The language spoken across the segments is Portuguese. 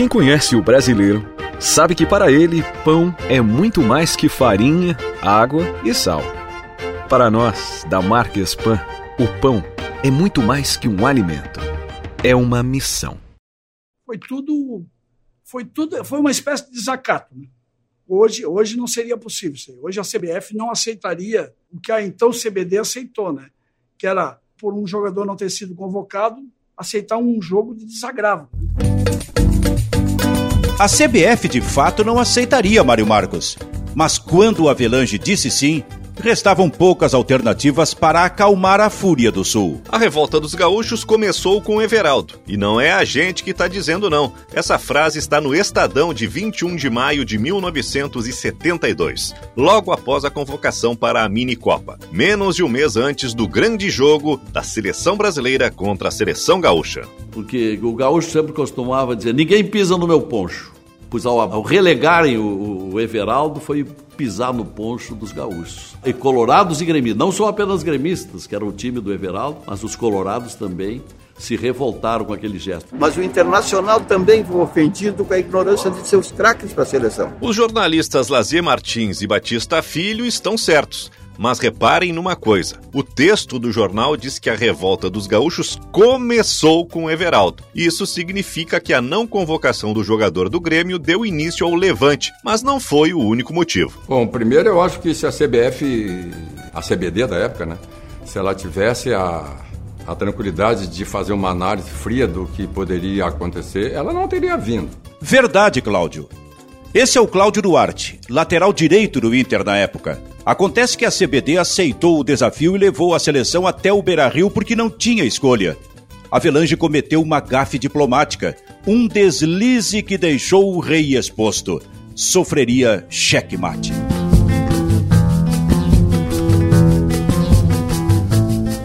Quem conhece o brasileiro sabe que para ele pão é muito mais que farinha, água e sal. Para nós, da marca Spam, o pão é muito mais que um alimento. É uma missão. Foi tudo, foi tudo, foi uma espécie de desacato. Né? Hoje, hoje não seria possível. Hoje a CBF não aceitaria o que a então CBD aceitou, né? Que era por um jogador não ter sido convocado, aceitar um jogo de desagravo. A CBF de fato não aceitaria Mário Marcos. Mas quando o Avelange disse sim, restavam poucas alternativas para acalmar a fúria do Sul. A revolta dos gaúchos começou com Everaldo. E não é a gente que está dizendo não. Essa frase está no Estadão de 21 de maio de 1972, logo após a convocação para a Mini Copa, menos de um mês antes do grande jogo da seleção brasileira contra a seleção gaúcha. Porque o gaúcho sempre costumava dizer: ninguém pisa no meu poncho. Pois ao, ao relegarem o, o Everaldo, foi pisar no poncho dos gaúchos. E colorados e gremistas, não são apenas gremistas, que era o time do Everaldo, mas os colorados também se revoltaram com aquele gesto. Mas o Internacional também foi ofendido com a ignorância de seus craques para a seleção. Os jornalistas Lazier Martins e Batista Filho estão certos. Mas reparem numa coisa: o texto do jornal diz que a revolta dos gaúchos começou com Everaldo. Isso significa que a não convocação do jogador do Grêmio deu início ao levante, mas não foi o único motivo. Bom, primeiro eu acho que se a CBF, a CBD da época, né, se ela tivesse a a tranquilidade de fazer uma análise fria do que poderia acontecer, ela não teria vindo. Verdade, Cláudio. Esse é o Cláudio Duarte, lateral direito do Inter na época. Acontece que a CBD aceitou o desafio e levou a seleção até o Beira-Rio porque não tinha escolha. Avelange cometeu uma gafe diplomática, um deslize que deixou o rei exposto. Sofreria checkmate.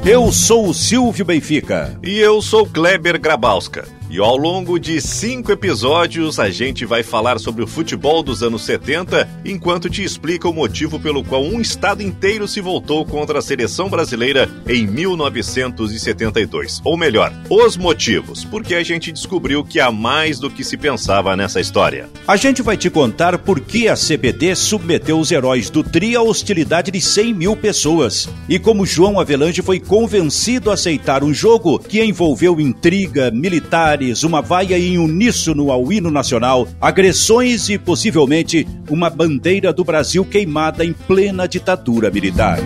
Eu sou o Silvio Benfica. E eu sou Kleber Grabowska. E ao longo de cinco episódios, a gente vai falar sobre o futebol dos anos 70, enquanto te explica o motivo pelo qual um estado inteiro se voltou contra a seleção brasileira em 1972. Ou melhor, os motivos, porque a gente descobriu que há mais do que se pensava nessa história. A gente vai te contar por que a CBD submeteu os heróis do TRI à hostilidade de 100 mil pessoas e como João Avelange foi convencido a aceitar um jogo que envolveu intriga, militares, uma vaia em uníssono ao hino nacional, agressões e possivelmente uma bandeira do Brasil queimada em plena ditadura militar.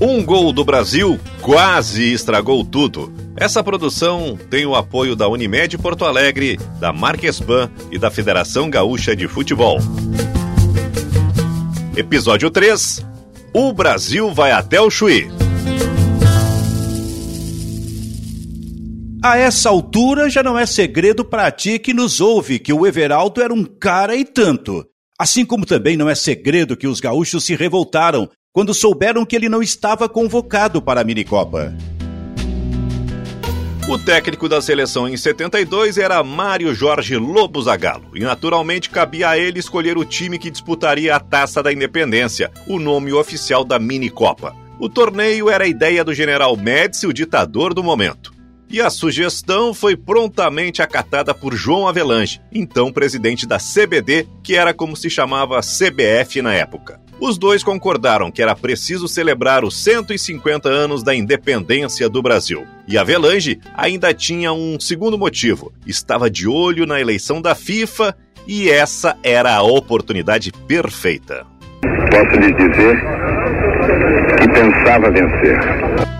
Um gol do Brasil quase estragou tudo. Essa produção tem o apoio da Unimed Porto Alegre, da Marquespan e da Federação Gaúcha de Futebol. Episódio 3: O Brasil vai até o Chuí. A essa altura já não é segredo para ti que nos ouve que o Everaldo era um cara e tanto. Assim como também não é segredo que os gaúchos se revoltaram quando souberam que ele não estava convocado para a minicopa. O técnico da seleção em 72 era Mário Jorge Lobo Zagallo, e naturalmente cabia a ele escolher o time que disputaria a Taça da Independência, o nome oficial da minicopa. O torneio era a ideia do general Médici, o ditador do momento. E a sugestão foi prontamente acatada por João Avelange, então presidente da CBD, que era como se chamava CBF na época. Os dois concordaram que era preciso celebrar os 150 anos da independência do Brasil. E Avelange ainda tinha um segundo motivo: estava de olho na eleição da FIFA e essa era a oportunidade perfeita. Posso lhe dizer que pensava vencer.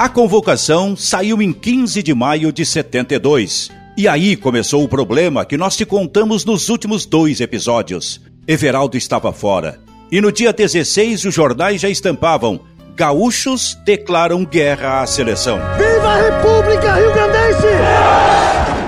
A convocação saiu em 15 de maio de 72. E aí começou o problema que nós te contamos nos últimos dois episódios. Everaldo estava fora. E no dia 16 os jornais já estampavam: Gaúchos declaram guerra à seleção. Viva a República Rio Grandense!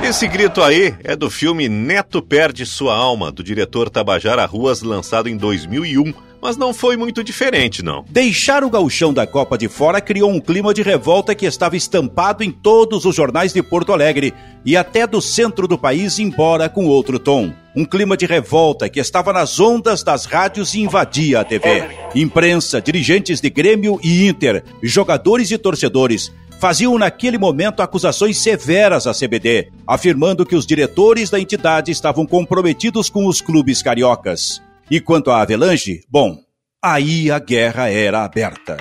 Esse grito aí é do filme Neto Perde Sua Alma, do diretor Tabajara Ruas, lançado em 2001 mas não foi muito diferente, não. Deixar o gauchão da Copa de fora criou um clima de revolta que estava estampado em todos os jornais de Porto Alegre e até do centro do país, embora com outro tom. Um clima de revolta que estava nas ondas das rádios e invadia a TV. Imprensa, dirigentes de Grêmio e Inter, jogadores e torcedores faziam naquele momento acusações severas à CBD, afirmando que os diretores da entidade estavam comprometidos com os clubes cariocas. E quanto à Avelange, bom, aí a guerra era aberta.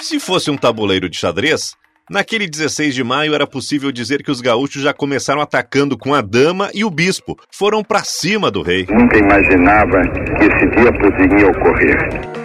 Se fosse um tabuleiro de xadrez, naquele 16 de maio era possível dizer que os gaúchos já começaram atacando com a dama e o bispo. Foram para cima do rei. Nunca imaginava que esse dia poderia ocorrer.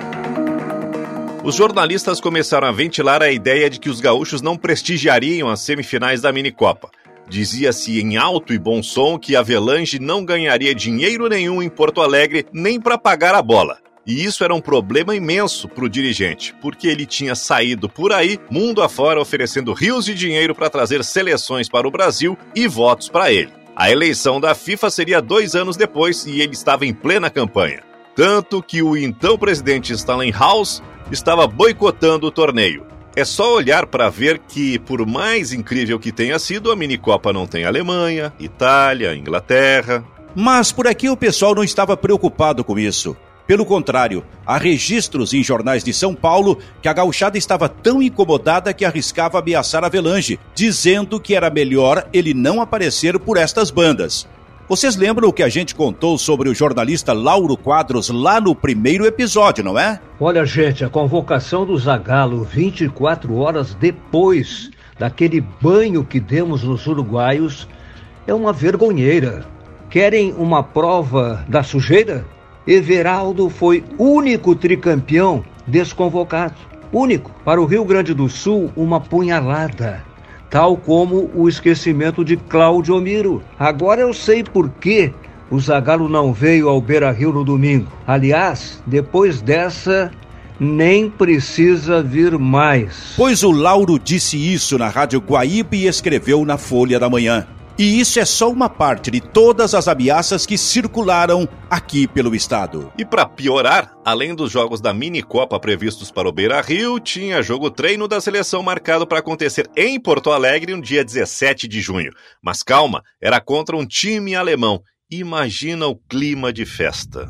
Os jornalistas começaram a ventilar a ideia de que os gaúchos não prestigiariam as semifinais da Minicopa. Dizia-se em alto e bom som que a Avelange não ganharia dinheiro nenhum em Porto Alegre nem para pagar a bola. E isso era um problema imenso para o dirigente, porque ele tinha saído por aí, mundo afora, oferecendo rios de dinheiro para trazer seleções para o Brasil e votos para ele. A eleição da FIFA seria dois anos depois e ele estava em plena campanha. Tanto que o então presidente Stanley House estava boicotando o torneio. É só olhar para ver que, por mais incrível que tenha sido, a minicopa não tem Alemanha, Itália, Inglaterra. Mas por aqui o pessoal não estava preocupado com isso. Pelo contrário, há registros em jornais de São Paulo que a gauchada estava tão incomodada que arriscava ameaçar a Velange, dizendo que era melhor ele não aparecer por estas bandas. Vocês lembram o que a gente contou sobre o jornalista Lauro Quadros lá no primeiro episódio, não é? Olha, gente, a convocação do Zagalo 24 horas depois daquele banho que demos nos uruguaios é uma vergonheira. Querem uma prova da sujeira? Everaldo foi único tricampeão desconvocado. Único. Para o Rio Grande do Sul, uma punhalada. Tal como o esquecimento de Cláudio Miro. Agora eu sei por que o Zagallo não veio ao Beira Rio no domingo. Aliás, depois dessa, nem precisa vir mais. Pois o Lauro disse isso na Rádio Guaíba e escreveu na Folha da Manhã. E isso é só uma parte de todas as ameaças que circularam aqui pelo estado. E para piorar, além dos jogos da mini Copa previstos para o Beira Rio, tinha jogo treino da seleção marcado para acontecer em Porto Alegre no dia 17 de junho. Mas calma, era contra um time alemão. Imagina o clima de festa.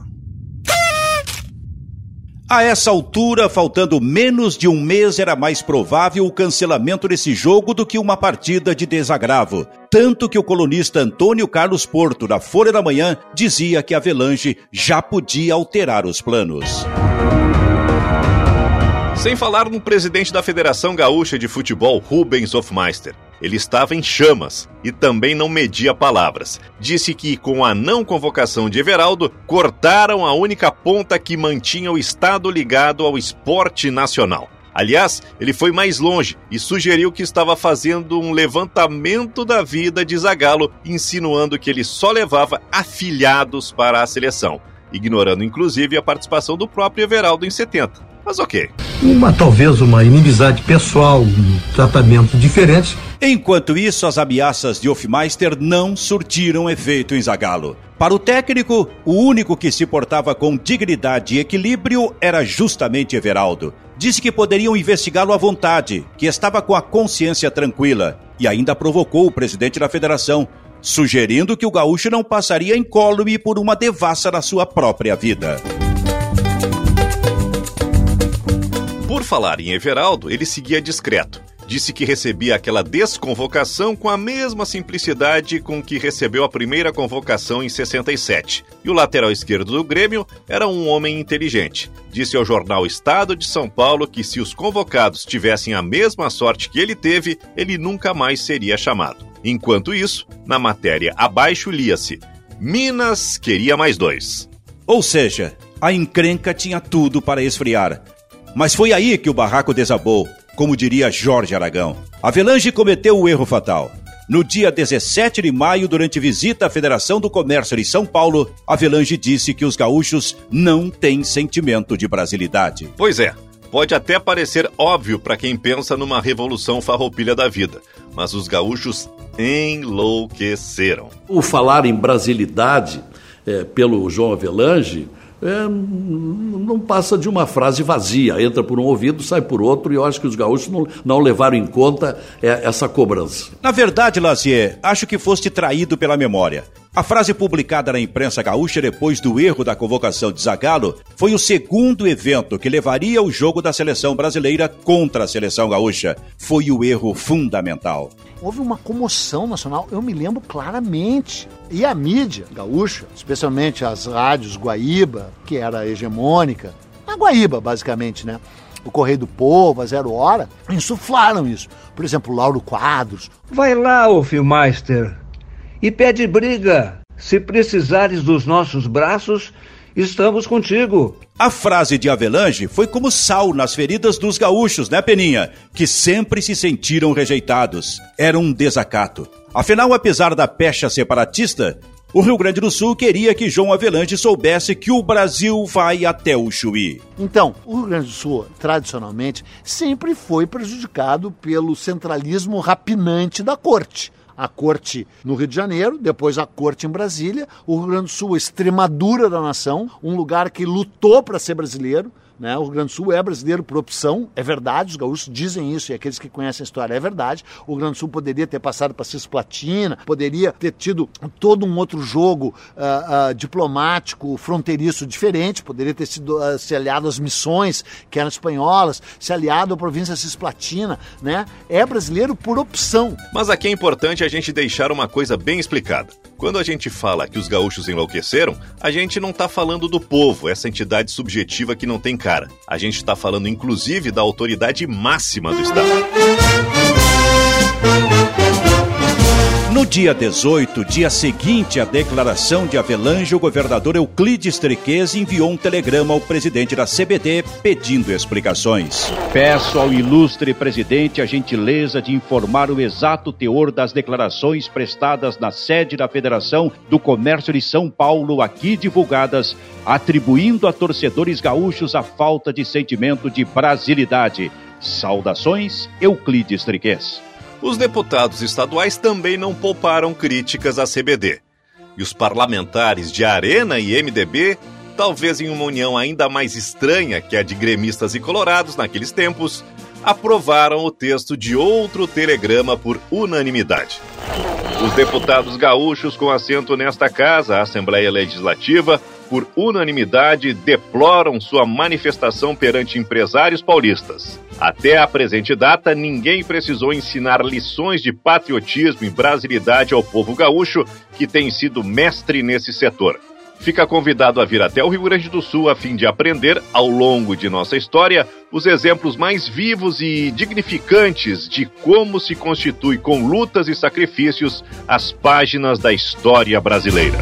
A essa altura, faltando menos de um mês, era mais provável o cancelamento desse jogo do que uma partida de desagravo. Tanto que o colunista Antônio Carlos Porto, da Folha da Manhã, dizia que a Avelange já podia alterar os planos. Sem falar no presidente da Federação Gaúcha de Futebol, Rubens Hofmeister. Ele estava em chamas e também não media palavras. Disse que, com a não convocação de Everaldo, cortaram a única ponta que mantinha o Estado ligado ao esporte nacional. Aliás, ele foi mais longe e sugeriu que estava fazendo um levantamento da vida de Zagallo, insinuando que ele só levava afilhados para a seleção, ignorando inclusive a participação do próprio Everaldo em 70. Mas ok. Uma talvez uma inimizade pessoal, um tratamento diferente. Enquanto isso, as ameaças de Hofmeister não surtiram efeito em Zagallo. Para o técnico, o único que se portava com dignidade e equilíbrio era justamente Everaldo. Disse que poderiam investigá-lo à vontade, que estava com a consciência tranquila, e ainda provocou o presidente da federação, sugerindo que o gaúcho não passaria incólume por uma devassa na sua própria vida. Por falar em Everaldo, ele seguia discreto. Disse que recebia aquela desconvocação com a mesma simplicidade com que recebeu a primeira convocação em 67. E o lateral esquerdo do Grêmio era um homem inteligente. Disse ao jornal Estado de São Paulo que se os convocados tivessem a mesma sorte que ele teve, ele nunca mais seria chamado. Enquanto isso, na matéria abaixo lia-se: Minas queria mais dois. Ou seja, a encrenca tinha tudo para esfriar. Mas foi aí que o barraco desabou, como diria Jorge Aragão. Avelange cometeu o erro fatal. No dia 17 de maio, durante visita à Federação do Comércio de São Paulo, Avelange disse que os gaúchos não têm sentimento de brasilidade. Pois é, pode até parecer óbvio para quem pensa numa revolução farroupilha da vida, mas os gaúchos enlouqueceram. O falar em brasilidade é, pelo João Avelange é, não passa de uma frase vazia, entra por um ouvido, sai por outro, e eu acho que os gaúchos não, não levaram em conta é, essa cobrança. Na verdade, Lazier, acho que foste traído pela memória. A frase publicada na imprensa gaúcha depois do erro da convocação de Zagallo foi o segundo evento que levaria o jogo da seleção brasileira contra a seleção gaúcha. Foi o erro fundamental. Houve uma comoção nacional, eu me lembro claramente. E a mídia gaúcha, especialmente as rádios Guaíba, que era hegemônica, a Guaíba, basicamente, né? o Correio do Povo, a Zero Hora, insuflaram isso. Por exemplo, Lauro Quadros. Vai lá, ô Filmeister, e pede briga. Se precisares dos nossos braços, estamos contigo. A frase de Avelange foi como sal nas feridas dos gaúchos, né, Peninha? Que sempre se sentiram rejeitados. Era um desacato. Afinal, apesar da pecha separatista, o Rio Grande do Sul queria que João Avelange soubesse que o Brasil vai até o Chuí. Então, o Rio Grande do Sul, tradicionalmente, sempre foi prejudicado pelo centralismo rapinante da corte a corte no Rio de Janeiro, depois a corte em Brasília, o Rio Grande do Sul, a extremadura da nação, um lugar que lutou para ser brasileiro, né? O Rio Grande do Sul é brasileiro por opção, é verdade, os gaúchos dizem isso e aqueles que conhecem a história é verdade. O Rio Grande do Sul poderia ter passado para Cisplatina, poderia ter tido todo um outro jogo uh, uh, diplomático, fronteiriço diferente, poderia ter sido uh, se aliado às missões que eram espanholas, se aliado à província Cisplatina, né? É brasileiro por opção. Mas aqui é importante a gente deixar uma coisa bem explicada. Quando a gente fala que os gaúchos enlouqueceram, a gente não está falando do povo, essa entidade subjetiva que não tem. A gente está falando inclusive da autoridade máxima do Estado. No dia 18, dia seguinte à declaração de Avelange, o governador Euclides Triquez enviou um telegrama ao presidente da CBD pedindo explicações. Peço ao ilustre presidente a gentileza de informar o exato teor das declarações prestadas na sede da Federação do Comércio de São Paulo, aqui divulgadas, atribuindo a torcedores gaúchos a falta de sentimento de brasilidade. Saudações, Euclides Triquez. Os deputados estaduais também não pouparam críticas à CBD. E os parlamentares de Arena e MDB, talvez em uma união ainda mais estranha que a de gremistas e colorados naqueles tempos, aprovaram o texto de outro telegrama por unanimidade. Os deputados gaúchos com assento nesta casa, a Assembleia Legislativa, por unanimidade, deploram sua manifestação perante empresários paulistas. Até a presente data, ninguém precisou ensinar lições de patriotismo e brasilidade ao povo gaúcho, que tem sido mestre nesse setor. Fica convidado a vir até o Rio Grande do Sul a fim de aprender, ao longo de nossa história, os exemplos mais vivos e dignificantes de como se constitui com lutas e sacrifícios as páginas da história brasileira.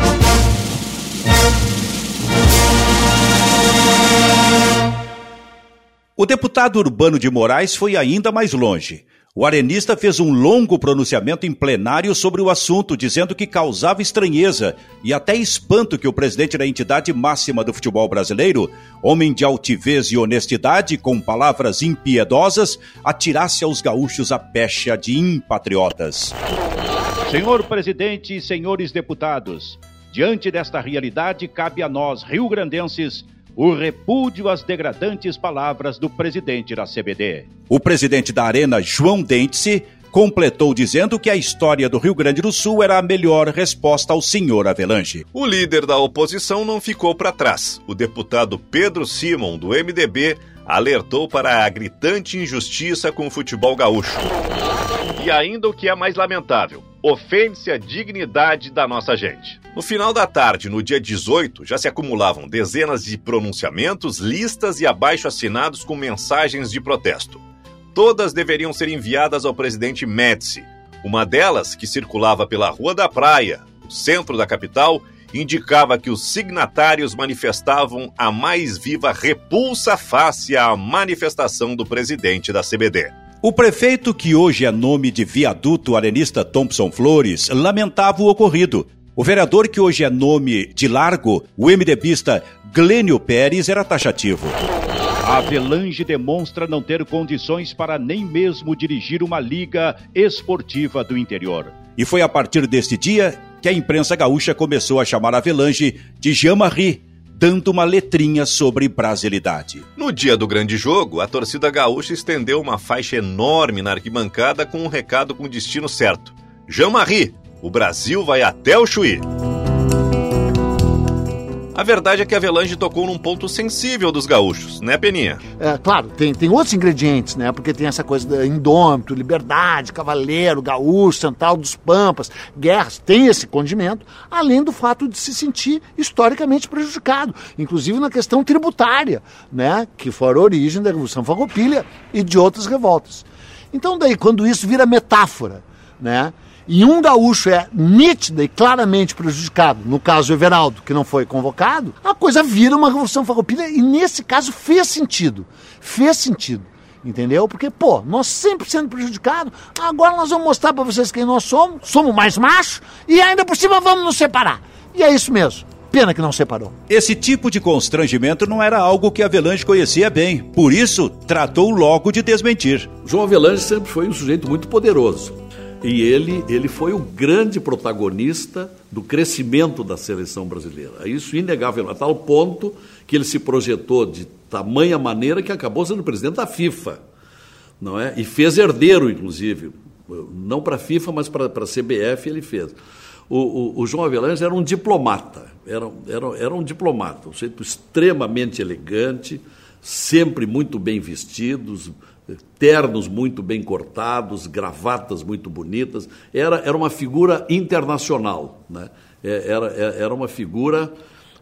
O deputado Urbano de Moraes foi ainda mais longe. O arenista fez um longo pronunciamento em plenário sobre o assunto, dizendo que causava estranheza e até espanto que o presidente da entidade máxima do futebol brasileiro, homem de altivez e honestidade, com palavras impiedosas, atirasse aos gaúchos a pecha de impatriotas. Senhor presidente e senhores deputados, diante desta realidade, cabe a nós, rio-grandenses, o repúdio às degradantes palavras do presidente da CBD. O presidente da Arena, João Dentse, completou dizendo que a história do Rio Grande do Sul era a melhor resposta ao senhor Avelange. O líder da oposição não ficou para trás. O deputado Pedro Simon, do MDB, alertou para a gritante injustiça com o futebol gaúcho. E ainda o que é mais lamentável, ofende-se a dignidade da nossa gente. No final da tarde, no dia 18, já se acumulavam dezenas de pronunciamentos, listas e abaixo-assinados com mensagens de protesto. Todas deveriam ser enviadas ao presidente Médici. Uma delas, que circulava pela Rua da Praia, no centro da capital, indicava que os signatários manifestavam a mais viva repulsa face à manifestação do presidente da CBD. O prefeito, que hoje é nome de viaduto arenista Thompson Flores, lamentava o ocorrido. O vereador, que hoje é nome de largo, o MDBista Glênio Pérez, era taxativo. A Avelange demonstra não ter condições para nem mesmo dirigir uma liga esportiva do interior. E foi a partir deste dia que a imprensa gaúcha começou a chamar a Avelange de Jean-Marie, dando uma letrinha sobre brasilidade. No dia do grande jogo, a torcida gaúcha estendeu uma faixa enorme na arquibancada com um recado com destino certo. Jean-Marie, o Brasil vai até o Chuí. A verdade é que a Avelange tocou num ponto sensível dos gaúchos, né, Peninha? É, claro, tem, tem outros ingredientes, né? Porque tem essa coisa da indômito, liberdade, cavaleiro, gaúcho, central dos pampas, guerras, tem esse condimento, além do fato de se sentir historicamente prejudicado, inclusive na questão tributária, né? Que foi a origem da Revolução Farroupilha e de outras revoltas. Então daí, quando isso vira metáfora, né? E um gaúcho é nítida e claramente prejudicado, no caso Everaldo, que não foi convocado, a coisa vira uma revolução farroupilha e nesse caso fez sentido. Fez sentido. Entendeu? Porque, pô, nós sempre sendo prejudicados, agora nós vamos mostrar para vocês quem nós somos, somos mais machos e ainda por cima vamos nos separar. E é isso mesmo. Pena que não separou. Esse tipo de constrangimento não era algo que Avelange conhecia bem. Por isso, tratou logo de desmentir. João Avelange sempre foi um sujeito muito poderoso e ele, ele foi o grande protagonista do crescimento da seleção brasileira. Isso inegável, a tal ponto que ele se projetou de tamanha maneira que acabou sendo presidente da FIFA. Não é? E fez herdeiro, inclusive. Não para a FIFA, mas para a CBF ele fez. O, o, o João Avelange era um diplomata, era, era, era um diplomata, um extremamente elegante, sempre muito bem vestidos, ternos muito bem cortados, gravatas muito bonitas. Era, era uma figura internacional, né? É, era, é, era uma figura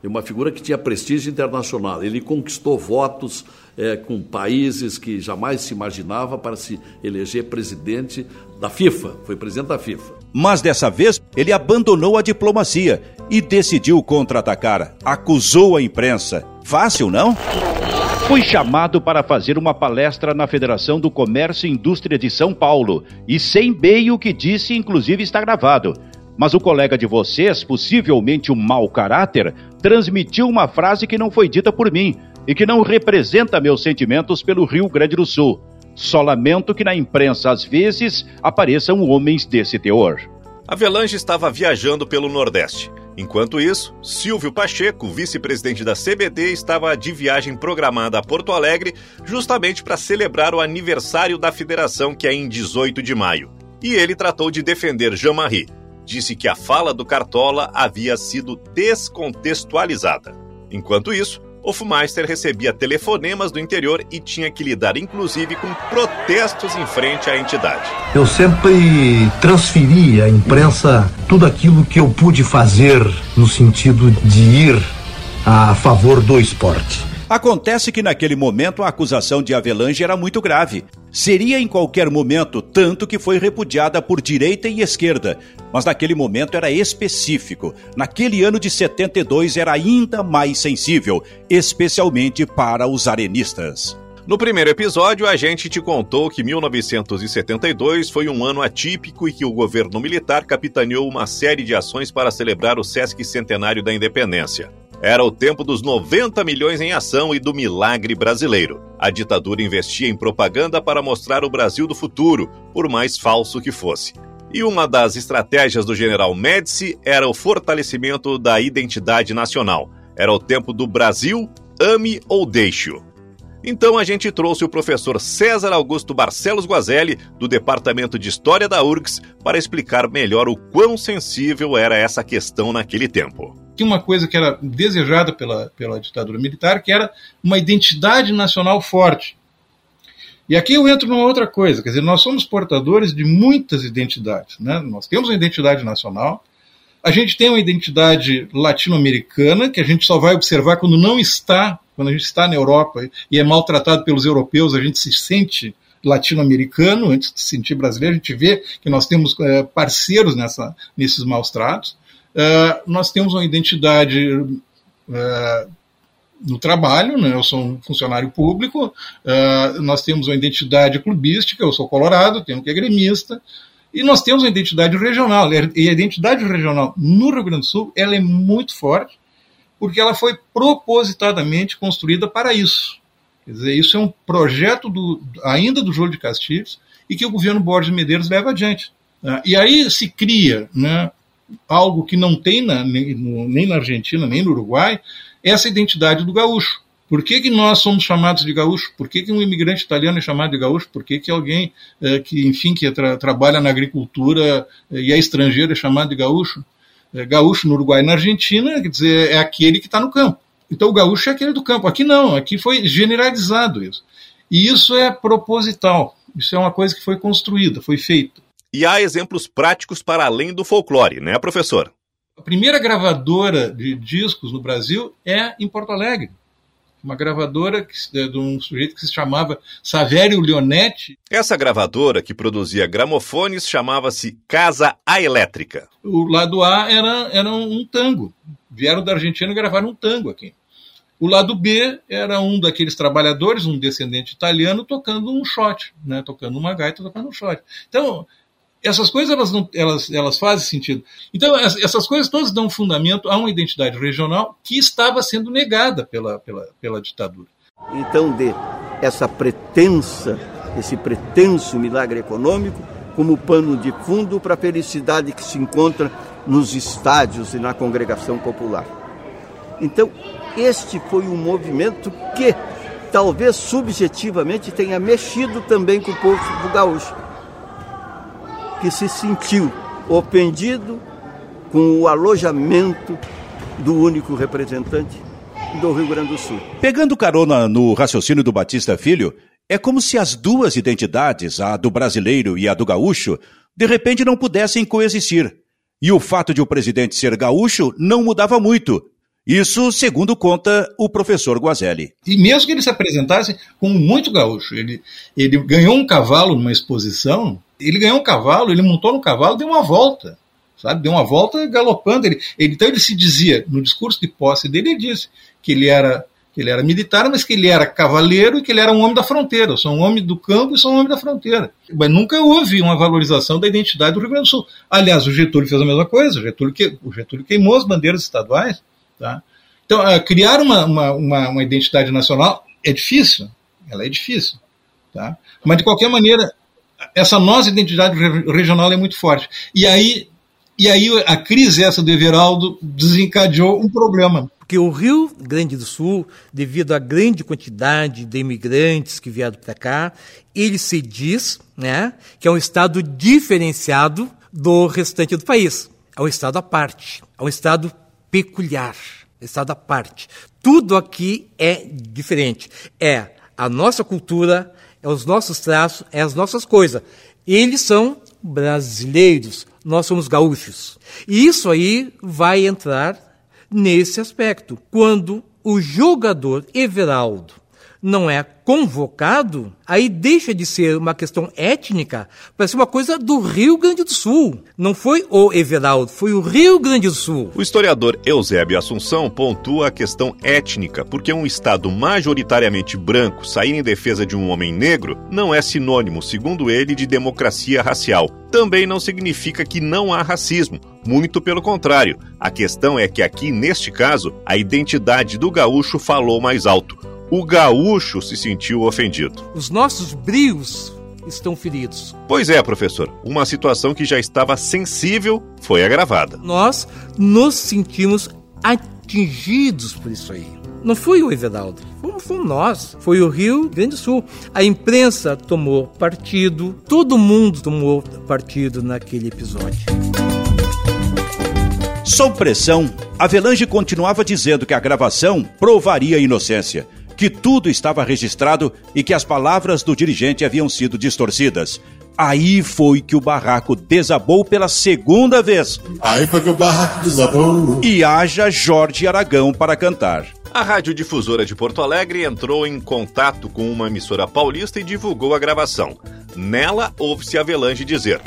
uma figura que tinha prestígio internacional. Ele conquistou votos é, com países que jamais se imaginava para se eleger presidente da FIFA. Foi presidente da FIFA. Mas dessa vez ele abandonou a diplomacia e decidiu contra-atacar. Acusou a imprensa. Fácil, não? Fui chamado para fazer uma palestra na Federação do Comércio e Indústria de São Paulo e sem bem o que disse, inclusive está gravado. Mas o colega de vocês, possivelmente um mau caráter, transmitiu uma frase que não foi dita por mim e que não representa meus sentimentos pelo Rio Grande do Sul. Só lamento que na imprensa às vezes apareçam homens desse teor. Avelange estava viajando pelo Nordeste. Enquanto isso, Silvio Pacheco, vice-presidente da CBD, estava de viagem programada a Porto Alegre justamente para celebrar o aniversário da federação, que é em 18 de maio. E ele tratou de defender Jean-Marie. Disse que a fala do Cartola havia sido descontextualizada. Enquanto isso, Hofmeister recebia telefonemas do interior e tinha que lidar inclusive com protestos em frente à entidade. Eu sempre transferi à imprensa tudo aquilo que eu pude fazer no sentido de ir a favor do esporte. Acontece que naquele momento a acusação de Avelange era muito grave. Seria em qualquer momento, tanto que foi repudiada por direita e esquerda. Mas naquele momento era específico. Naquele ano de 72 era ainda mais sensível, especialmente para os arenistas. No primeiro episódio, a gente te contou que 1972 foi um ano atípico e que o governo militar capitaneou uma série de ações para celebrar o Sesc Centenário da Independência. Era o tempo dos 90 milhões em ação e do milagre brasileiro. A ditadura investia em propaganda para mostrar o Brasil do futuro, por mais falso que fosse. E uma das estratégias do general Médici era o fortalecimento da identidade nacional. Era o tempo do Brasil, ame ou deixe-o. Então a gente trouxe o professor César Augusto Barcelos Guazelli, do Departamento de História da URGS, para explicar melhor o quão sensível era essa questão naquele tempo tinha uma coisa que era desejada pela, pela ditadura militar, que era uma identidade nacional forte. E aqui eu entro numa outra coisa, quer dizer, nós somos portadores de muitas identidades. Né? Nós temos uma identidade nacional, a gente tem uma identidade latino-americana, que a gente só vai observar quando não está, quando a gente está na Europa e é maltratado pelos europeus, a gente se sente latino-americano, antes de se sentir brasileiro, a gente vê que nós temos é, parceiros nessa, nesses maus tratos. Uh, nós temos uma identidade uh, no trabalho, né? eu sou um funcionário público, uh, nós temos uma identidade clubística, eu sou colorado, tenho que é gremista, e nós temos uma identidade regional, e a identidade regional no Rio Grande do Sul ela é muito forte, porque ela foi propositadamente construída para isso. Quer dizer, isso é um projeto do, ainda do Júlio de Castilhos e que o governo Borges Medeiros leva adiante. E aí se cria né, algo que não tem na, nem, na Argentina, nem no Uruguai, é essa identidade do gaúcho. Por que, que nós somos chamados de gaúcho? Por que, que um imigrante italiano é chamado de gaúcho? Por que, que alguém é, que, enfim, que tra trabalha na agricultura é, e é estrangeiro é chamado de gaúcho? É, gaúcho no Uruguai e na Argentina, quer dizer, é aquele que está no campo. Então o gaúcho é aquele do campo. Aqui não, aqui foi generalizado isso. E isso é proposital. Isso é uma coisa que foi construída, foi feita. E há exemplos práticos para além do folclore, né, professor? A primeira gravadora de discos no Brasil é em Porto Alegre. Uma gravadora que, de um sujeito que se chamava Savério Leonetti. Essa gravadora, que produzia gramofones, chamava-se Casa A Elétrica. O lado A era, era um tango. Vieram da Argentina e gravaram um tango aqui. O lado B era um daqueles trabalhadores, um descendente italiano, tocando um shot, né? tocando uma gaita, tocando um shot. Então, essas coisas elas, não, elas, elas fazem sentido. Então, essas coisas todas dão fundamento a uma identidade regional que estava sendo negada pela, pela, pela ditadura. Então, de essa pretensa, esse pretenso milagre econômico como pano de fundo para a felicidade que se encontra nos estádios e na congregação popular. Então, este foi um movimento que talvez subjetivamente tenha mexido também com o povo gaúcho que se sentiu ofendido com o alojamento do único representante do Rio Grande do Sul. Pegando carona no raciocínio do Batista Filho, é como se as duas identidades, a do brasileiro e a do gaúcho, de repente não pudessem coexistir. E o fato de o presidente ser gaúcho não mudava muito. Isso segundo conta o professor Guazelli. E mesmo que ele se apresentasse como muito gaúcho, ele, ele ganhou um cavalo numa exposição ele ganhou um cavalo, ele montou no cavalo, deu uma volta, sabe? Deu uma volta galopando. Ele, ele, então ele se dizia, no discurso de posse dele, ele disse que ele era que ele era militar, mas que ele era cavaleiro e que ele era um homem da fronteira. Eu sou um homem do campo e sou um homem da fronteira. Mas nunca houve uma valorização da identidade do Rio Grande do Sul. Aliás, o Getúlio fez a mesma coisa. O Getúlio, que, o Getúlio queimou as bandeiras estaduais. Tá? Então, uh, criar uma, uma, uma, uma identidade nacional é difícil. Ela é difícil. Tá? Mas, de qualquer maneira, essa nossa identidade regional é muito forte. E aí, e aí a crise essa do Everaldo desencadeou um problema. Porque o Rio Grande do Sul, devido à grande quantidade de imigrantes que vieram para cá, ele se diz né, que é um estado diferenciado do restante do país. É um estado à parte, é um estado peculiar, estado à parte. Tudo aqui é diferente. É a nossa cultura, é os nossos traços, é as nossas coisas. Eles são brasileiros, nós somos gaúchos. E isso aí vai entrar nesse aspecto. Quando o jogador Everaldo não é convocado, aí deixa de ser uma questão étnica para ser uma coisa do Rio Grande do Sul. Não foi o Everaldo, foi o Rio Grande do Sul. O historiador Eusébio Assunção pontua a questão étnica, porque um Estado majoritariamente branco sair em defesa de um homem negro não é sinônimo, segundo ele, de democracia racial. Também não significa que não há racismo. Muito pelo contrário. A questão é que aqui, neste caso, a identidade do gaúcho falou mais alto o gaúcho se sentiu ofendido. Os nossos brios estão feridos. Pois é, professor. Uma situação que já estava sensível foi agravada. Nós nos sentimos atingidos por isso aí. Não foi o Everaldo, fomos, fomos nós. Foi o Rio Grande do Sul. A imprensa tomou partido, todo mundo tomou partido naquele episódio. Sob pressão, Avelange continuava dizendo que a gravação provaria a inocência que tudo estava registrado e que as palavras do dirigente haviam sido distorcidas. Aí foi que o barraco desabou pela segunda vez. Aí foi que o barraco desabou. E haja Jorge Aragão para cantar. A radiodifusora de Porto Alegre entrou em contato com uma emissora paulista e divulgou a gravação. Nela, ouve-se Avelange dizer: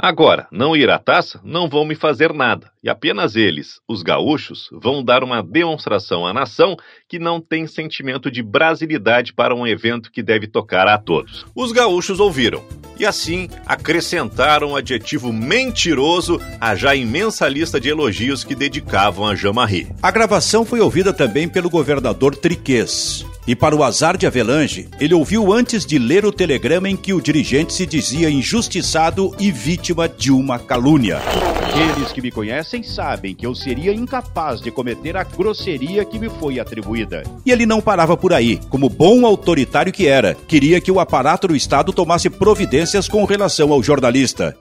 Agora, não ir à taça não vão me fazer nada, e apenas eles, os gaúchos, vão dar uma demonstração à nação que não tem sentimento de brasilidade para um evento que deve tocar a todos. Os gaúchos ouviram, e assim acrescentaram o adjetivo mentiroso à já imensa lista de elogios que dedicavam a Jean-Marie. A gravação foi ouvida também pelo governador Triquês. E para o azar de Avelange, ele ouviu antes de ler o telegrama em que o dirigente se dizia injustiçado e vítima de uma calúnia. Aqueles que me conhecem sabem que eu seria incapaz de cometer a grosseria que me foi atribuída. E ele não parava por aí. Como bom autoritário que era, queria que o aparato do Estado tomasse providências com relação ao jornalista.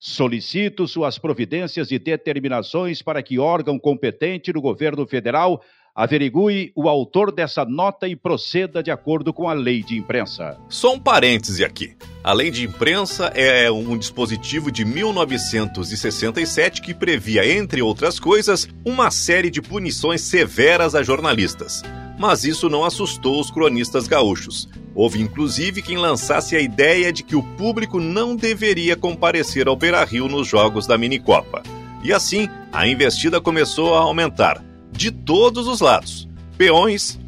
Solicito suas providências e determinações para que órgão competente do governo federal averigue o autor dessa nota e proceda de acordo com a lei de imprensa. Só um parêntese aqui. A lei de imprensa é um dispositivo de 1967 que previa, entre outras coisas, uma série de punições severas a jornalistas. Mas isso não assustou os cronistas gaúchos. Houve inclusive quem lançasse a ideia de que o público não deveria comparecer ao Beira-Rio nos jogos da Minicopa. E assim, a investida começou a aumentar de todos os lados: peões,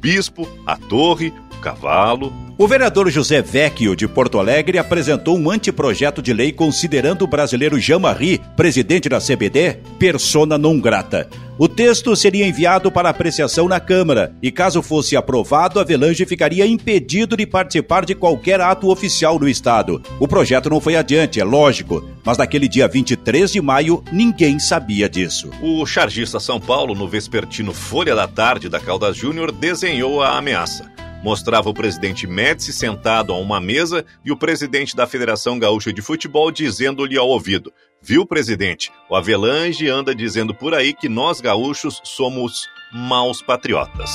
bispo, a torre, cavalo. O vereador José Vecchio de Porto Alegre apresentou um anteprojeto de lei considerando o brasileiro Jean-Marie, presidente da CBD, persona non grata. O texto seria enviado para apreciação na Câmara e, caso fosse aprovado, Avelange ficaria impedido de participar de qualquer ato oficial no Estado. O projeto não foi adiante, é lógico, mas naquele dia 23 de maio ninguém sabia disso. O chargista São Paulo, no vespertino Folha da Tarde da Caldas Júnior, desenhou a ameaça mostrava o presidente Médici sentado a uma mesa e o presidente da Federação Gaúcha de Futebol dizendo-lhe ao ouvido: Viu, presidente? O Avelange anda dizendo por aí que nós gaúchos somos maus patriotas.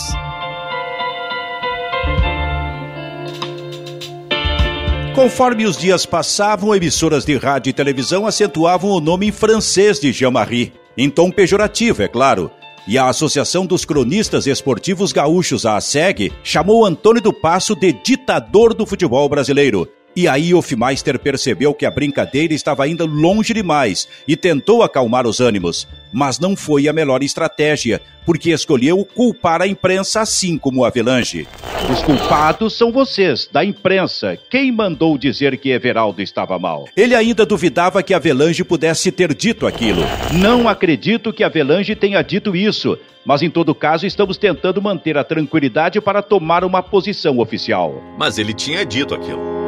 Conforme os dias passavam, emissoras de rádio e televisão acentuavam o nome em francês de Jean-Marie, em tom pejorativo, é claro e a Associação dos Cronistas Esportivos Gaúchos, a ASEG, chamou Antônio do Passo de ditador do futebol brasileiro. E aí Hofmeister percebeu que a brincadeira estava indo longe demais e tentou acalmar os ânimos, mas não foi a melhor estratégia, porque escolheu culpar a imprensa assim como Avelange. Os culpados são vocês, da imprensa. Quem mandou dizer que Everaldo estava mal? Ele ainda duvidava que Avelange pudesse ter dito aquilo. Não acredito que Avelange tenha dito isso, mas em todo caso estamos tentando manter a tranquilidade para tomar uma posição oficial. Mas ele tinha dito aquilo.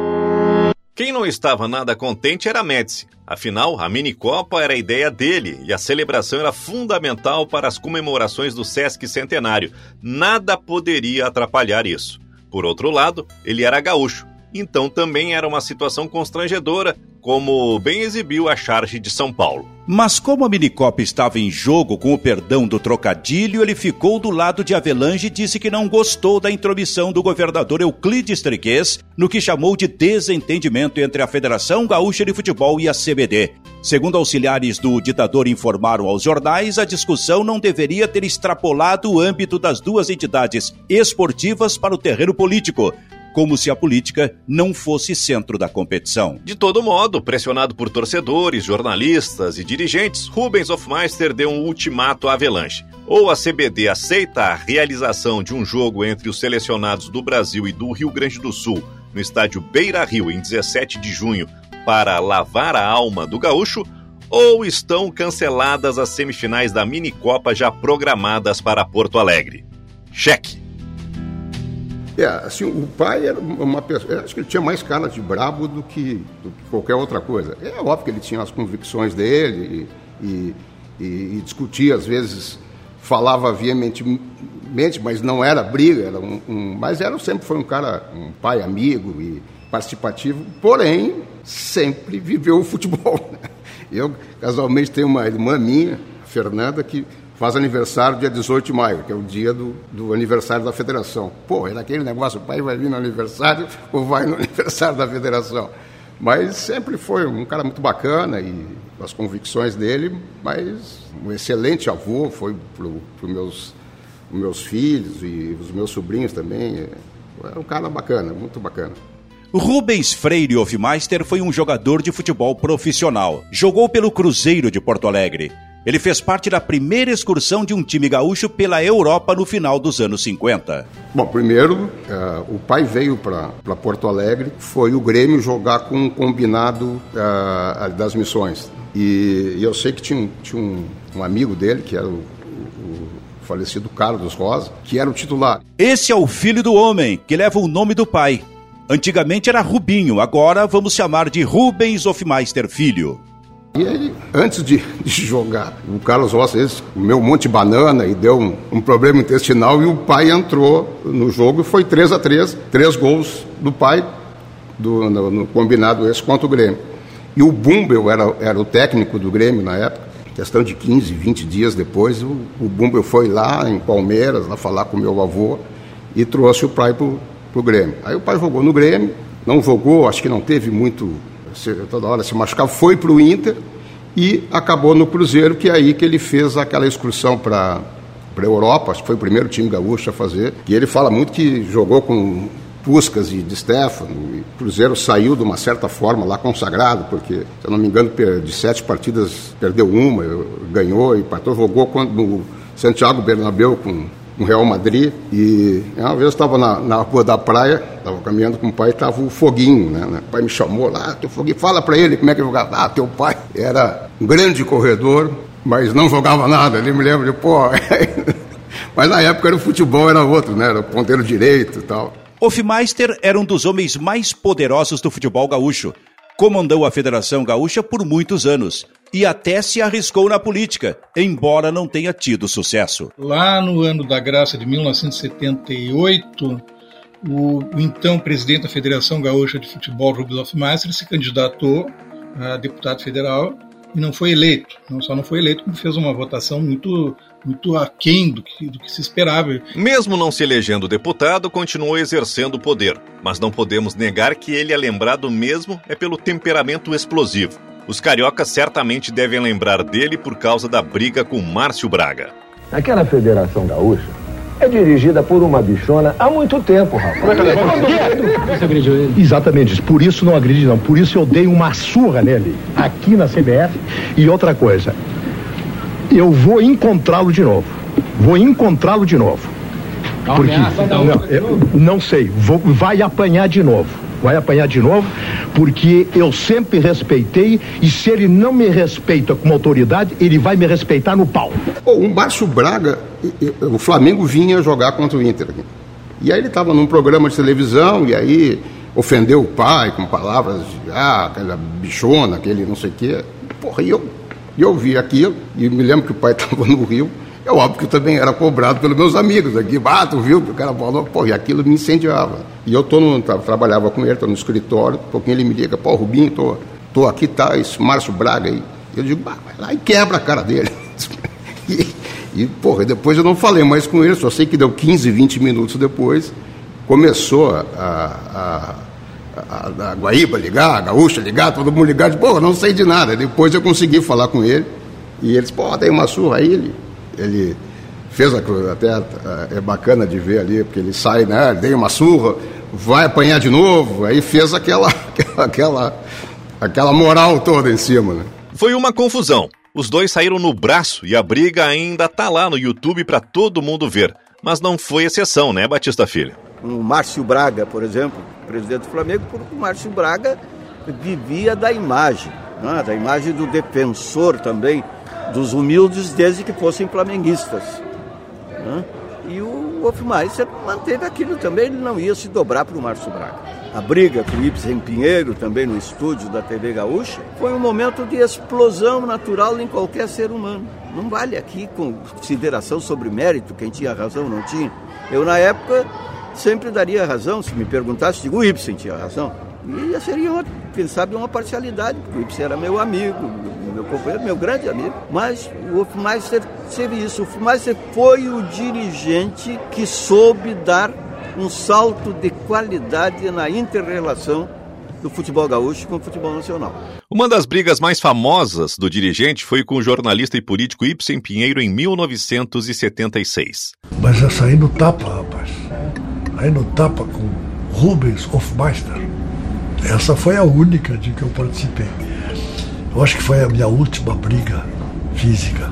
Quem não estava nada contente era Médici. Afinal, a minicopa era a ideia dele e a celebração era fundamental para as comemorações do Sesc Centenário. Nada poderia atrapalhar isso. Por outro lado, ele era gaúcho, então também era uma situação constrangedora, como bem exibiu a charge de São Paulo. Mas como a minicopa estava em jogo com o perdão do trocadilho, ele ficou do lado de Avelange e disse que não gostou da intromissão do governador Euclides Triquês no que chamou de desentendimento entre a Federação Gaúcha de Futebol e a CBD. Segundo auxiliares do ditador informaram aos jornais, a discussão não deveria ter extrapolado o âmbito das duas entidades esportivas para o terreno político, como se a política não fosse centro da competição. De todo modo, pressionado por torcedores, jornalistas e dirigentes, Rubens Hofmeister deu um ultimato à Avelanche. Ou a CBD aceita a realização de um jogo entre os selecionados do Brasil e do Rio Grande do Sul no estádio Beira Rio em 17 de junho para lavar a alma do gaúcho, ou estão canceladas as semifinais da Minicopa já programadas para Porto Alegre. Cheque. É, assim, o pai era uma pessoa. Acho que ele tinha mais cara de brabo do que, do que qualquer outra coisa. É óbvio que ele tinha as convicções dele e, e, e, discutia, às vezes falava veementemente, mas não era briga, era um, um, mas era, sempre foi um cara, um pai amigo e participativo, porém, sempre viveu o futebol. Né? Eu, casualmente, tenho uma irmã minha, Fernanda, que faz aniversário dia 18 de maio, que é o dia do, do aniversário da federação. Pô, era aquele negócio, o pai vai vir no aniversário ou vai no aniversário da federação. Mas sempre foi um cara muito bacana e as convicções dele, mas um excelente avô, foi para os meus, meus filhos e os meus sobrinhos também. É um cara bacana, muito bacana. Rubens Freire Hofmeister foi um jogador de futebol profissional. Jogou pelo Cruzeiro de Porto Alegre. Ele fez parte da primeira excursão de um time gaúcho pela Europa no final dos anos 50. Bom, primeiro, uh, o pai veio para Porto Alegre, foi o Grêmio jogar com um combinado uh, das missões. E, e, eu sei que tinha, tinha um, um amigo dele, que era o, o falecido Carlos Rosa, que era o titular. Esse é o filho do homem, que leva o nome do pai. Antigamente era Rubinho, agora vamos chamar de Rubens Hofmeister Filho. E aí, antes de, de, jogar, o Carlos Rossi comeu um monte de banana e deu um, um, problema intestinal e o pai entrou no jogo e foi 3 a 3 três gols do pai do, no, no combinado esse contra o Grêmio. E o Bumbel era, era o técnico do Grêmio na época. Questão de 15, 20 dias depois, o, o Bumbel foi lá em Palmeiras, lá falar com meu avô, e trouxe o pai pro, pro Grêmio. Aí o pai jogou no Grêmio, não jogou, acho que não teve muito, toda hora se machucava, foi pro Inter e acabou no Cruzeiro, que é aí que ele fez aquela excursão para para a Europa, acho que foi o primeiro time gaúcho a fazer. E ele fala muito que jogou com Puscas e de Stefano. E o Cruzeiro saiu de uma certa forma lá consagrado, porque, se eu não me engano, de sete partidas perdeu uma, ganhou e empatou, jogou no Santiago Bernabéu com no Real Madrid. E uma vez eu estava na, na rua da praia, estava caminhando com o pai, estava o Foguinho, né? O pai me chamou lá, teu Foguinho, fala para ele como é que jogava. Ah, teu pai era um grande corredor, mas não jogava nada. Ele me lembra de, pô. mas na época era o futebol, era outro, né? Era ponteiro direito e tal. Hofmeister era um dos homens mais poderosos do futebol gaúcho. Comandou a Federação Gaúcha por muitos anos e até se arriscou na política, embora não tenha tido sucesso. Lá no ano da graça de 1978, o, então presidente da Federação Gaúcha de Futebol, Rubens Hofmeister, se candidatou a deputado federal e não foi eleito. Não só não foi eleito, como fez uma votação muito muito aquém do que, do que se esperava. Mesmo não se elegendo deputado, continuou exercendo o poder. Mas não podemos negar que ele é lembrado mesmo é pelo temperamento explosivo. Os cariocas certamente devem lembrar dele por causa da briga com Márcio Braga. Aquela Federação Gaúcha é dirigida por uma bichona há muito tempo, rapaz. Você agrediu ele? Exatamente, por isso não agredi não, por isso eu dei uma surra nele, aqui na CBF. E outra coisa, eu vou encontrá-lo de novo. Vou encontrá-lo de novo. Porque não, eu, não sei, vou, vai apanhar de novo. Vai apanhar de novo, porque eu sempre respeitei e se ele não me respeita como autoridade, ele vai me respeitar no pau. o Márcio Braga, o Flamengo vinha jogar contra o Inter. E aí ele estava num programa de televisão e aí ofendeu o pai com palavras de ah, aquela bichona, aquele não sei o quê. Porra, e eu e eu vi aquilo, e me lembro que o pai estava no Rio, é óbvio que eu também era cobrado pelos meus amigos aqui. Tu viu o cara falou? Pô, e aquilo me incendiava. E eu tô no, trabalhava com ele, tô no escritório, um pouquinho ele me liga, pô, Rubinho, tô, tô aqui, tá, esse Márcio Braga aí. Eu digo, bah, vai lá e quebra a cara dele. e, e, porra, depois eu não falei mais com ele, só sei que deu 15, 20 minutos depois, começou a, a a, a Guaíba ligar, a Gaúcha ligar, todo mundo ligar, de, pô, não sei de nada. Depois eu consegui falar com ele e eles, pô, tem uma surra aí. Ele, ele fez a, até é bacana de ver ali, porque ele sai, né, dei uma surra, vai apanhar de novo, aí fez aquela, aquela, aquela moral toda em cima, né? Foi uma confusão. Os dois saíram no braço e a briga ainda tá lá no YouTube para todo mundo ver. Mas não foi exceção, né, Batista Filho? O Márcio Braga, por exemplo, presidente do Flamengo, porque o Márcio Braga vivia da imagem, né? da imagem do defensor também dos humildes, desde que fossem flamenguistas. Né? E o Hofmeister manteve aquilo também, ele não ia se dobrar para o Márcio Braga. A briga com o Ibsen Pinheiro, também no estúdio da TV Gaúcha, foi um momento de explosão natural em qualquer ser humano. Não vale aqui consideração sobre mérito, quem tinha razão não tinha. Eu, na época, sempre daria razão, se me perguntasse, digo, o Ibsen tinha razão. E seria, uma, quem sabe, uma parcialidade, porque o Ibsen era meu amigo, meu companheiro, meu grande amigo. Mas o Hofmeister teve isso. O Hofmeister foi o dirigente que soube dar um salto de qualidade na interrelação do futebol gaúcho com o futebol nacional. Uma das brigas mais famosas do dirigente foi com o jornalista e político Ibsen Pinheiro em 1976. Mas essa aí no tapa, rapaz aí no tapa com Rubens Hofmeister. Essa foi a única de que eu participei. Eu acho que foi a minha última briga física.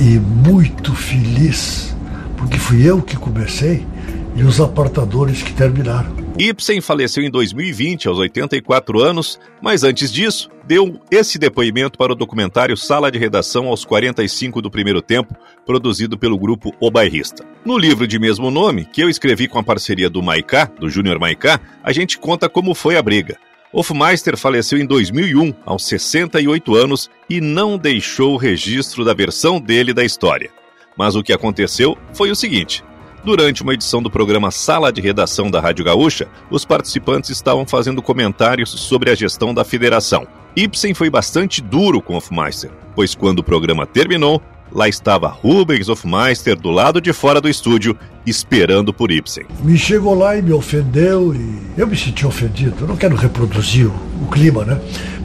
E muito feliz, porque fui eu que comecei e os apartadores que terminaram. Ibsen faleceu em 2020, aos 84 anos, mas antes disso, deu esse depoimento para o documentário Sala de Redação aos 45 do Primeiro Tempo, produzido pelo grupo O Bairrista. No livro de mesmo nome, que eu escrevi com a parceria do Maicá, do Júnior Maicá, a gente conta como foi a briga. Hofmeister faleceu em 2001, aos 68 anos, e não deixou o registro da versão dele da história. Mas o que aconteceu foi o seguinte: Durante uma edição do programa Sala de Redação da Rádio Gaúcha, os participantes estavam fazendo comentários sobre a gestão da federação. Ibsen foi bastante duro com Hofmeister, pois quando o programa terminou, lá estava Rubens Hofmeister do lado de fora do estúdio, esperando por Ibsen. Me chegou lá e me ofendeu e eu me senti ofendido. Eu não quero reproduzir o, o clima, né?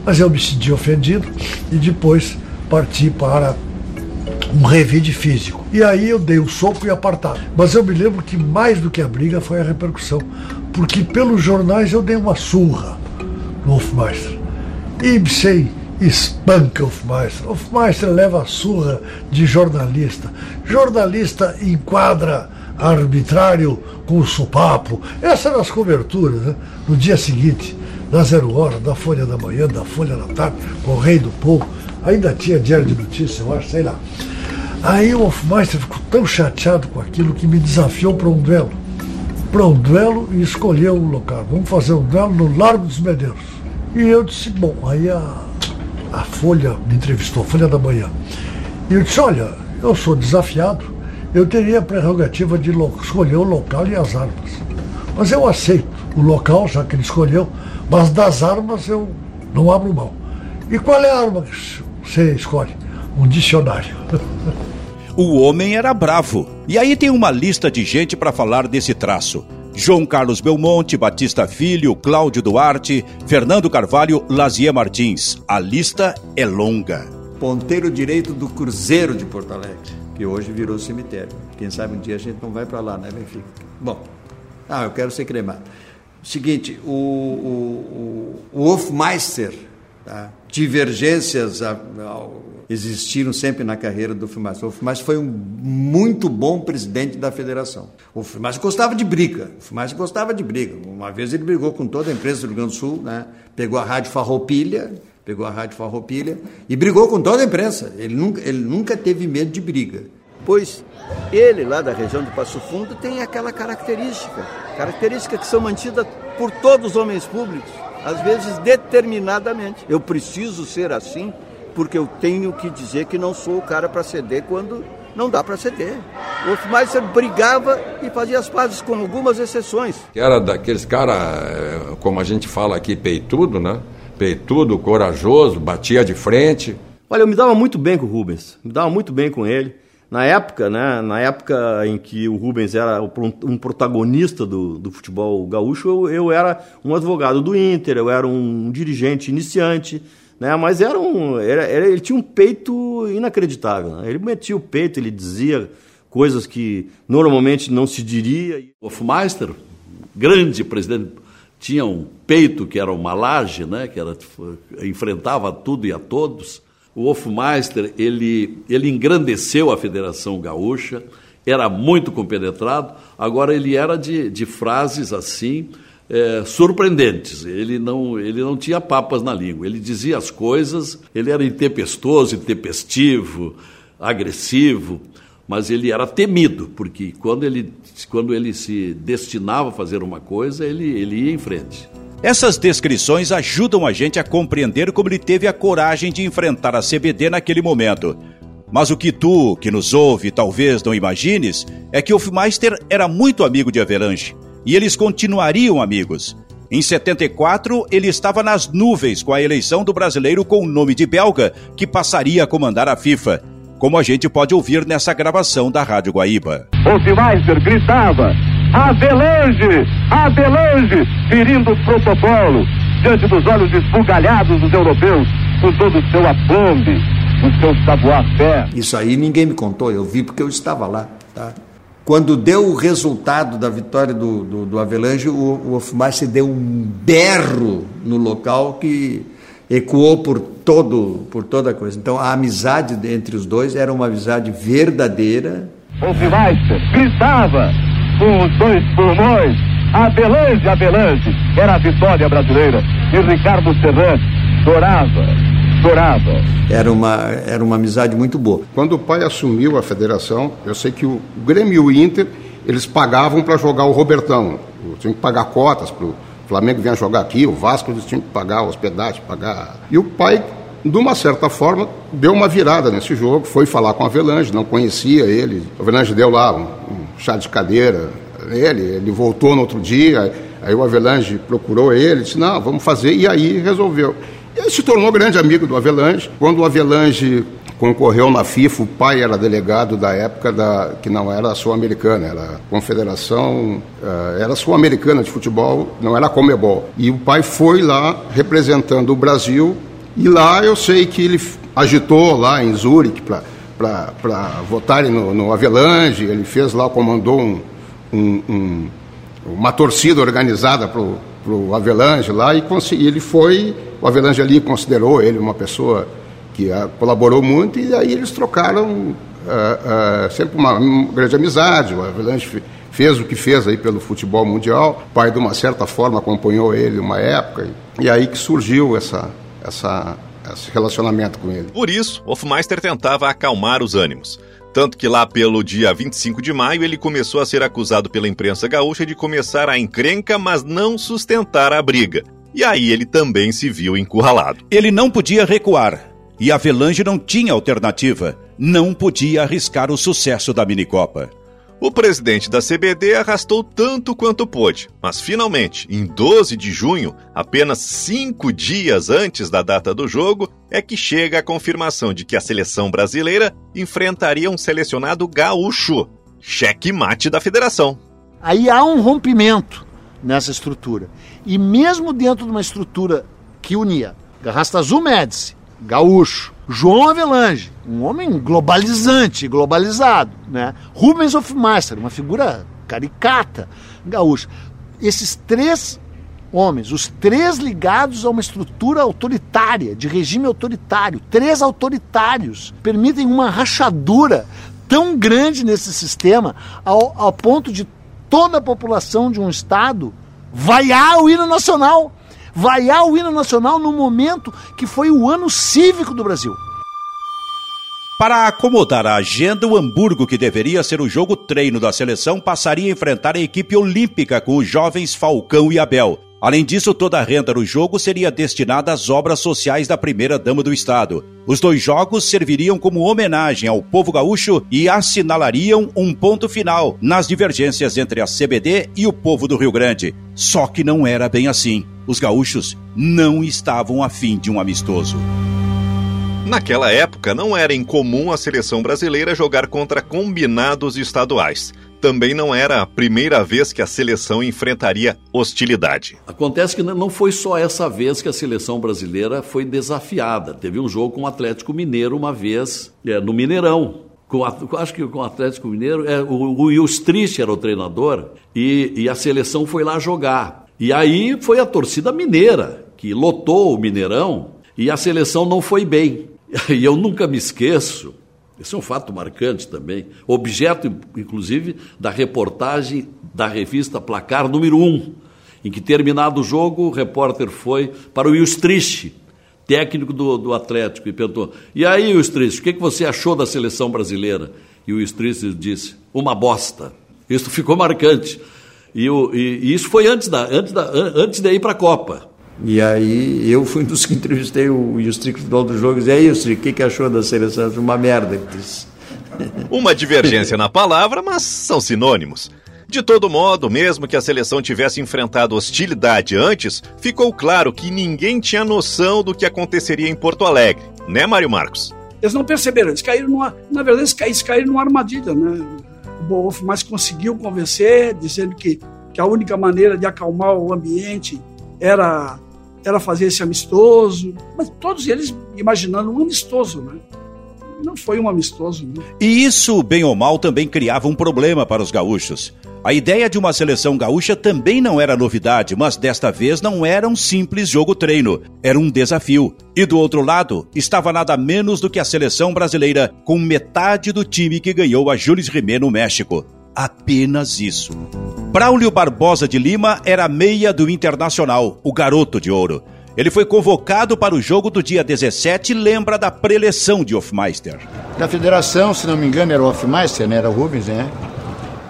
Mas eu me senti ofendido e depois parti para um revide físico. E aí eu dei o um soco e apartado. Mas eu me lembro que mais do que a briga foi a repercussão, porque pelos jornais eu dei uma surra no Hofmeister. Ibsen espanca Hofmeister. Hofmeister leva a surra de jornalista. Jornalista enquadra arbitrário com o supapo. Essas eram as coberturas, né? No dia seguinte, da Zero Hora, da Folha da Manhã, da Folha da Tarde, Correio do Povo. Ainda tinha diário de notícias, eu acho, sei lá. Aí o Hofmeister ficou tão chateado com aquilo que me desafiou para um duelo. Para um duelo e escolheu o local. Vamos fazer um duelo no Largo dos Medeiros. E eu disse, bom, aí a, a Folha me entrevistou, Folha da Manhã. E eu disse, olha, eu sou desafiado, eu teria a prerrogativa de escolher o local e as armas. Mas eu aceito o local, já que ele escolheu, mas das armas eu não abro mão. E qual é a arma que você escolhe? Um dicionário. O homem era bravo. E aí tem uma lista de gente para falar desse traço. João Carlos Belmonte, Batista Filho, Cláudio Duarte, Fernando Carvalho, Lazier Martins. A lista é longa. Ponteiro direito do Cruzeiro de Porto Alegre, que hoje virou cemitério. Quem sabe um dia a gente não vai para lá, né, Benfica? Bom, ah, eu quero ser cremado. Seguinte, o, o, o, o Hofmeister, tá? divergências a, a, existiram sempre na carreira do Hofmeister. O Hofmeister foi um muito bom presidente da federação. O Hofmeister gostava de briga. O Hofmeister gostava de briga. Uma vez ele brigou com toda a empresa do Rio Grande do Sul, né? pegou a Rádio Farroupilha, pegou a Rádio Farroupilha e brigou com toda a imprensa. Ele nunca, ele nunca teve medo de briga. Pois ele, lá da região de Passo Fundo, tem aquela característica, característica que são mantidas por todos os homens públicos, às vezes determinadamente. Eu preciso ser assim porque eu tenho que dizer que não sou o cara para ceder quando não dá para ceder. O Hofmeister brigava e fazia as pazes com algumas exceções. Era daqueles caras, como a gente fala aqui, peitudo, né? Peitudo, corajoso, batia de frente. Olha, eu me dava muito bem com o Rubens, me dava muito bem com ele. Na época, né, na época em que o Rubens era um protagonista do, do futebol gaúcho, eu, eu era um advogado do Inter, eu era um dirigente iniciante, né, mas era um, era, era, ele tinha um peito inacreditável. Né? Ele metia o peito, ele dizia coisas que normalmente não se diria. O Hofmeister, grande presidente, tinha um peito que era uma laje, né, que era, enfrentava tudo e a todos o Hofmeister, ele, ele engrandeceu a Federação Gaúcha, era muito compenetrado, agora ele era de, de frases assim, é, surpreendentes. Ele não, ele não tinha papas na língua. Ele dizia as coisas, ele era intempestuoso, intempestivo, agressivo, mas ele era temido, porque quando ele, quando ele se destinava a fazer uma coisa, ele, ele ia em frente. Essas descrições ajudam a gente a compreender como ele teve a coragem de enfrentar a CBD naquele momento. Mas o que tu, que nos ouve, talvez não imagines, é que o Hofmeister era muito amigo de Avelanche, e eles continuariam amigos. Em 74, ele estava nas nuvens com a eleição do brasileiro com o nome de belga, que passaria a comandar a FIFA, como a gente pode ouvir nessa gravação da Rádio Guaíba. Hofmeister gritava: Avelange! Avelange! Ferindo o protocolo diante dos olhos esbugalhados dos europeus, com todo o seu aplombe, o seu savoir-faire. Isso aí ninguém me contou, eu vi porque eu estava lá, tá? Quando deu o resultado da vitória do, do, do Avelange, o, o Hofmeister deu um berro no local que ecoou por todo por toda a coisa. Então a amizade entre os dois era uma amizade verdadeira. Hofmeister gritava os dois pulmões. Abelange, Abelange, era a vitória brasileira. E Ricardo Serran chorava, chorava. Era uma, era uma amizade muito boa. Quando o pai assumiu a federação, eu sei que o Grêmio e o Inter, eles pagavam para jogar o Robertão. Tinham que pagar cotas para o Flamengo vinha jogar aqui, o Vasco eles tinham que pagar hospedagem, pagar. E o pai de uma certa forma, deu uma virada nesse jogo, foi falar com a Avelange, não conhecia ele. A Avelange deu lá um, um chá de cadeira nele, ele voltou no outro dia, aí o Avelange procurou ele, disse, não, vamos fazer, e aí resolveu. Ele se tornou grande amigo do Avelange. Quando o Avelange concorreu na FIFA, o pai era delegado da época da, que não era sul-americana, era a Confederação, uh, era sul-americana de futebol, não era Comebol. E o pai foi lá representando o Brasil, e lá eu sei que ele agitou lá em Zurique para votarem no, no Avelange, ele fez lá, comandou um, um, um, uma torcida organizada para o Avelange lá, e ele foi, o Avelange ali considerou ele uma pessoa que a, colaborou muito, e aí eles trocaram uh, uh, sempre uma, uma, grande amizade. O Avalanche fez o que fez aí pelo futebol mundial. O pai, de uma certa forma, acompanhou ele uma época, e, e aí que surgiu essa, essa, esse relacionamento com ele. Por isso, Hofmeister tentava acalmar os ânimos. Tanto que lá pelo dia 25 de maio ele começou a ser acusado pela imprensa gaúcha de começar a encrenca, mas não sustentar a briga. E aí ele também se viu encurralado. Ele não podia recuar, e Avelange não tinha alternativa. Não podia arriscar o sucesso da minicopa. O presidente da CBD arrastou tanto quanto pôde, mas finalmente, em 12 de junho, apenas cinco dias antes da data do jogo, é que chega a confirmação de que a seleção brasileira enfrentaria um selecionado gaúcho. Cheque mate da federação. Aí há um rompimento nessa estrutura. E mesmo dentro de uma estrutura que unia Garrasta Azul Médici, gaúcho. João Avelange, um homem globalizante, globalizado, né? Rubens Hofmeister, uma figura caricata, gaúcha. Esses três homens, os três ligados a uma estrutura autoritária, de regime autoritário, três autoritários, permitem uma rachadura tão grande nesse sistema ao, ao ponto de toda a população de um estado vaiar o hino nacional vaiar o hino nacional no momento que foi o ano cívico do Brasil. Para acomodar a agenda, o Hamburgo, que deveria ser o jogo treino da seleção, passaria a enfrentar a equipe olímpica com os jovens Falcão e Abel. Além disso, toda a renda do jogo seria destinada às obras sociais da primeira-dama do Estado. Os dois jogos serviriam como homenagem ao povo gaúcho e assinalariam um ponto final nas divergências entre a CBD e o povo do Rio Grande. Só que não era bem assim os gaúchos não estavam afim de um amistoso. Naquela época, não era incomum a seleção brasileira jogar contra combinados estaduais. Também não era a primeira vez que a seleção enfrentaria hostilidade. Acontece que não foi só essa vez que a seleção brasileira foi desafiada. Teve um jogo com o Atlético Mineiro uma vez, é, no Mineirão. Com, acho que com o Atlético Mineiro, é, o, o Will era o treinador, e, e a seleção foi lá jogar. E aí foi a torcida mineira que lotou o Mineirão e a seleção não foi bem. E eu nunca me esqueço, esse é um fato marcante também, objeto, inclusive, da reportagem da revista Placar número 1, em que, terminado o jogo, o repórter foi para o Ilstrich, técnico do, do Atlético, e perguntou: E aí, Ilstrich, o que, que você achou da seleção brasileira? E o Ilstrich disse: Uma bosta. Isso ficou marcante. E, o, e, e isso foi antes, da, antes, da, antes de ir para a Copa. E aí eu fui um dos que entrevistei o Justric no final do jogo e disse, aí Justric, o que, que achou da seleção? Uma merda, ele disse. Uma divergência na palavra, mas são sinônimos. De todo modo, mesmo que a seleção tivesse enfrentado hostilidade antes, ficou claro que ninguém tinha noção do que aconteceria em Porto Alegre, né, Mário Marcos? Eles não perceberam, eles caíram numa. Na verdade, eles caíram numa armadilha, né? Bonhoeffer mais conseguiu convencer, dizendo que, que a única maneira de acalmar o ambiente era, era fazer esse amistoso, mas todos eles imaginando um amistoso, né? Não foi um amistoso. Né? E isso, bem ou mal, também criava um problema para os gaúchos. A ideia de uma seleção gaúcha também não era novidade, mas desta vez não era um simples jogo-treino, era um desafio. E do outro lado, estava nada menos do que a seleção brasileira, com metade do time que ganhou a Jules Rimet no México. Apenas isso. Braulio Barbosa de Lima era meia do Internacional, o garoto de ouro. Ele foi convocado para o jogo do dia 17 e lembra da preleção de Hofmeister. Na federação, se não me engano, era o Hofmeister, né? Era o Rubens, né?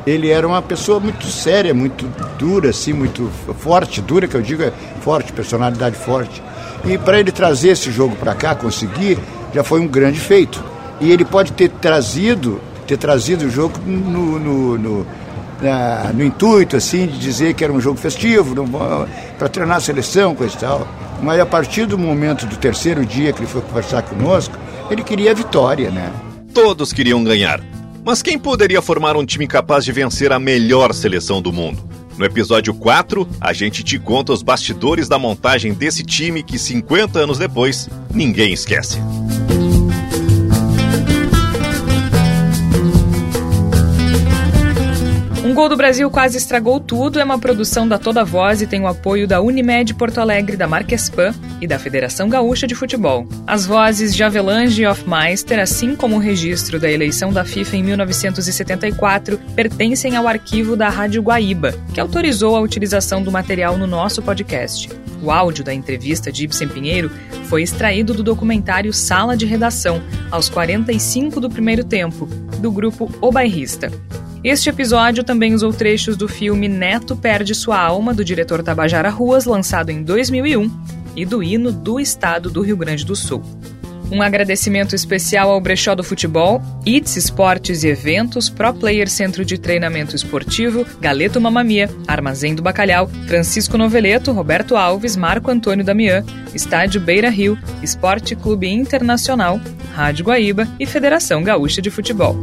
Ele era uma pessoa muito séria, muito dura, assim, muito forte, dura que eu digo é forte, personalidade forte. E para ele trazer esse jogo para cá, conseguir, já foi um grande feito. E ele pode ter trazido, ter trazido o jogo no, no, no na, no intuito assim de dizer que era um jogo festivo, para treinar a seleção, coisa e tal. Mas a partir do momento do terceiro dia que ele foi conversar conosco, ele queria a vitória, né? Todos queriam ganhar. Mas quem poderia formar um time capaz de vencer a melhor seleção do mundo? No episódio 4, a gente te conta os bastidores da montagem desse time que 50 anos depois ninguém esquece. Gol do Brasil quase estragou tudo é uma produção da Toda Voz e tem o apoio da Unimed Porto Alegre, da Marquespan e da Federação Gaúcha de Futebol. As vozes de Avelange e Hofmeister, assim como o registro da eleição da FIFA em 1974, pertencem ao arquivo da Rádio Guaíba, que autorizou a utilização do material no nosso podcast. O áudio da entrevista de Ibsen Pinheiro foi extraído do documentário Sala de Redação, aos 45 do primeiro tempo, do grupo O Bairrista. Este episódio também usou trechos do filme Neto Perde Sua Alma, do diretor Tabajara Ruas, lançado em 2001, e do hino do estado do Rio Grande do Sul. Um agradecimento especial ao Brechó do Futebol, ITS Esportes e Eventos, Pro Player Centro de Treinamento Esportivo, Galeto Mamamia, Armazém do Bacalhau, Francisco Noveleto, Roberto Alves, Marco Antônio Damião, Estádio Beira Rio, Esporte Clube Internacional, Rádio Guaíba e Federação Gaúcha de Futebol.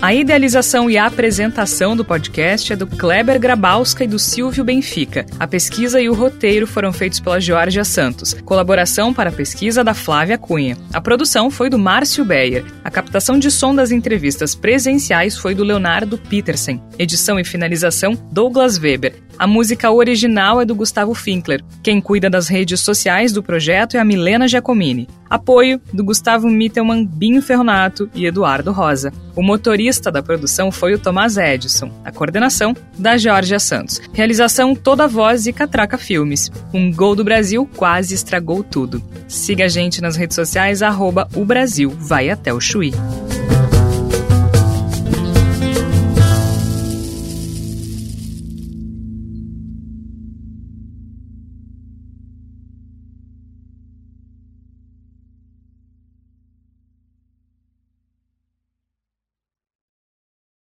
A idealização e a apresentação do podcast é do Kleber Grabowska e do Silvio Benfica. A pesquisa e o roteiro foram feitos pela Georgia Santos. Colaboração para a pesquisa da Flávia Cunha. A produção foi do Márcio Beyer. A captação de som das entrevistas presenciais foi do Leonardo Petersen. Edição e finalização Douglas Weber. A música original é do Gustavo Finkler. Quem cuida das redes sociais do projeto é a Milena Giacomini. Apoio do Gustavo Mittelman, Binho Ferronato e Eduardo Rosa. O motorista da produção foi o Tomás Edison. A coordenação da Georgia Santos. Realização Toda Voz e Catraca Filmes. Um gol do Brasil quase estragou tudo. Siga a gente nas redes sociais, arroba o Brasil vai até o Chuí.